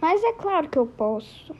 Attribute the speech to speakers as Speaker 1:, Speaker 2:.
Speaker 1: Mas é claro que eu posso.